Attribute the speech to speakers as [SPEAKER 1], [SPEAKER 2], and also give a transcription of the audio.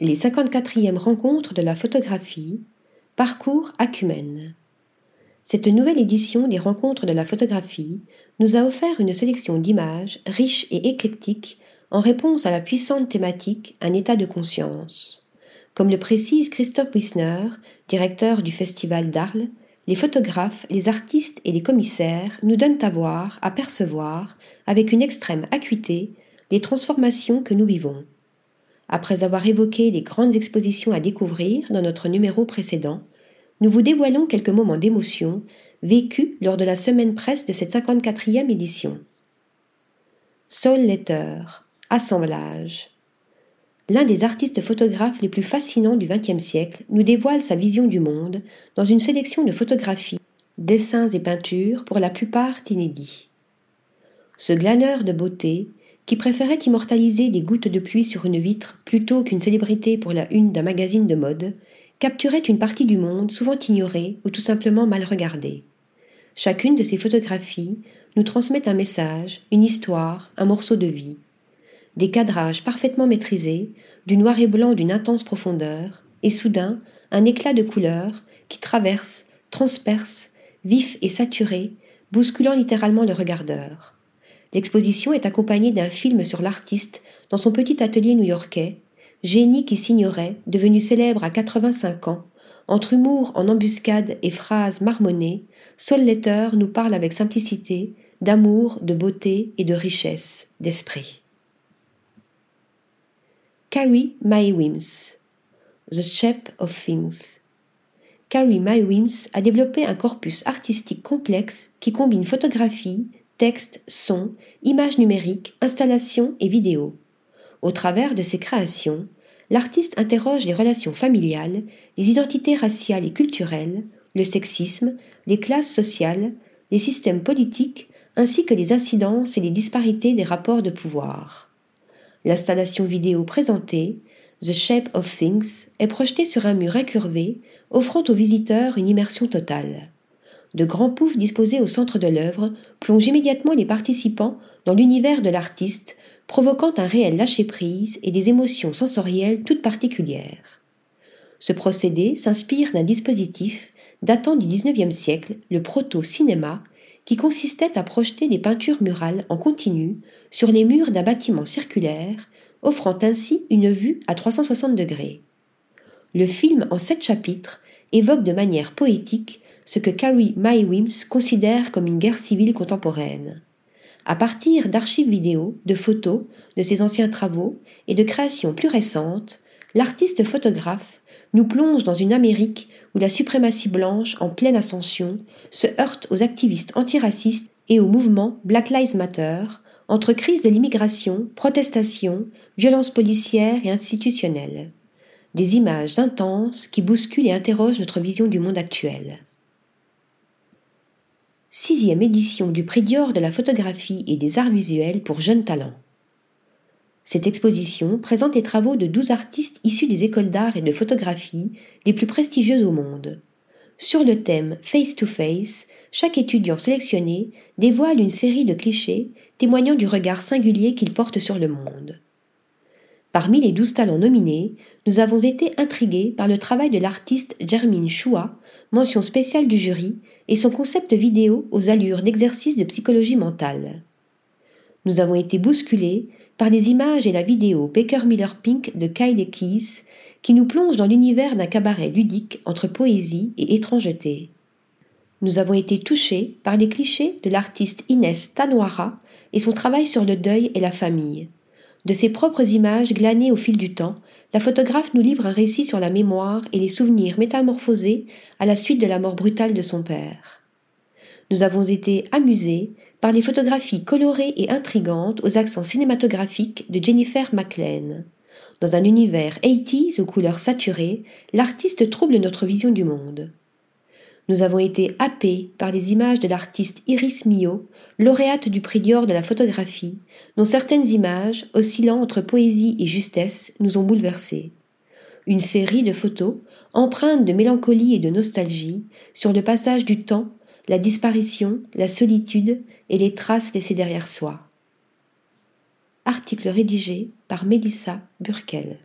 [SPEAKER 1] Les 54e rencontres de la photographie, parcours Acumène. Cette nouvelle édition des rencontres de la photographie nous a offert une sélection d'images riches et éclectiques en réponse à la puissante thématique Un état de conscience. Comme le précise Christophe Wisner, directeur du Festival d'Arles, les photographes, les artistes et les commissaires nous donnent à voir, à percevoir, avec une extrême acuité, les transformations que nous vivons. Après avoir évoqué les grandes expositions à découvrir dans notre numéro précédent, nous vous dévoilons quelques moments d'émotion vécus lors de la semaine presse de cette 54e édition. Soul Letter, Assemblage. L'un des artistes photographes les plus fascinants du XXe siècle nous dévoile sa vision du monde dans une sélection de photographies, dessins et peintures pour la plupart inédits. Ce glaneur de beauté, qui préférait immortaliser des gouttes de pluie sur une vitre plutôt qu'une célébrité pour la une d'un magazine de mode, capturait une partie du monde souvent ignorée ou tout simplement mal regardée. Chacune de ces photographies nous transmet un message, une histoire, un morceau de vie des cadrages parfaitement maîtrisés, du noir et blanc d'une intense profondeur, et soudain un éclat de couleur qui traverse, transperce, vif et saturé, bousculant littéralement le regardeur. L'exposition est accompagnée d'un film sur l'artiste dans son petit atelier new-yorkais, génie qui s'ignorait, devenu célèbre à 85 ans, entre humour en embuscade et phrases marmonnées, Letter nous parle avec simplicité d'amour, de beauté et de richesse d'esprit. Carrie My Wims, The Shape of Things. Carrie My Wims a développé un corpus artistique complexe qui combine photographie, texte, son, images numériques, installations et vidéos. Au travers de ses créations, l'artiste interroge les relations familiales, les identités raciales et culturelles, le sexisme, les classes sociales, les systèmes politiques, ainsi que les incidences et les disparités des rapports de pouvoir. L'installation vidéo présentée, The Shape of Things, est projetée sur un mur incurvé, offrant aux visiteurs une immersion totale. De grands poufs disposés au centre de l'œuvre plongent immédiatement les participants dans l'univers de l'artiste, provoquant un réel lâcher-prise et des émotions sensorielles toutes particulières. Ce procédé s'inspire d'un dispositif datant du XIXe siècle, le proto-cinéma, qui consistait à projeter des peintures murales en continu sur les murs d'un bâtiment circulaire, offrant ainsi une vue à 360 degrés. Le film en sept chapitres évoque de manière poétique ce que Carrie Mae Wims considère comme une guerre civile contemporaine. À partir d'archives vidéo, de photos, de ses anciens travaux et de créations plus récentes, l'artiste photographe nous plonge dans une Amérique où la suprématie blanche en pleine ascension se heurte aux activistes antiracistes et au mouvement Black Lives Matter, entre crise de l'immigration, protestations, violences policières et institutionnelles. Des images intenses qui bousculent et interrogent notre vision du monde actuel. Sixième édition du prix Dior de la photographie et des arts visuels pour jeunes talents. Cette exposition présente les travaux de douze artistes issus des écoles d'art et de photographie les plus prestigieuses au monde. Sur le thème Face to Face, chaque étudiant sélectionné dévoile une série de clichés témoignant du regard singulier qu'il porte sur le monde. Parmi les douze talents nominés, nous avons été intrigués par le travail de l'artiste Jermine Choua, mention spéciale du jury, et son concept vidéo aux allures d'exercice de psychologie mentale. Nous avons été bousculés par les images et la vidéo Baker Miller Pink de Kyle Keys qui nous plonge dans l'univers d'un cabaret ludique entre poésie et étrangeté. Nous avons été touchés par les clichés de l'artiste Inès Tanouara et son travail sur le deuil et la famille. De ses propres images glanées au fil du temps, la photographe nous livre un récit sur la mémoire et les souvenirs métamorphosés à la suite de la mort brutale de son père. Nous avons été amusés par les photographies colorées et intrigantes aux accents cinématographiques de Jennifer McLean. Dans un univers 80s aux couleurs saturées, l'artiste trouble notre vision du monde. Nous avons été happés par les images de l'artiste Iris Mio, lauréate du prix Dior de la photographie, dont certaines images, oscillant entre poésie et justesse, nous ont bouleversés. Une série de photos, empreintes de mélancolie et de nostalgie, sur le passage du temps la disparition, la solitude et les traces laissées derrière soi. Article rédigé par Mélissa Burkel.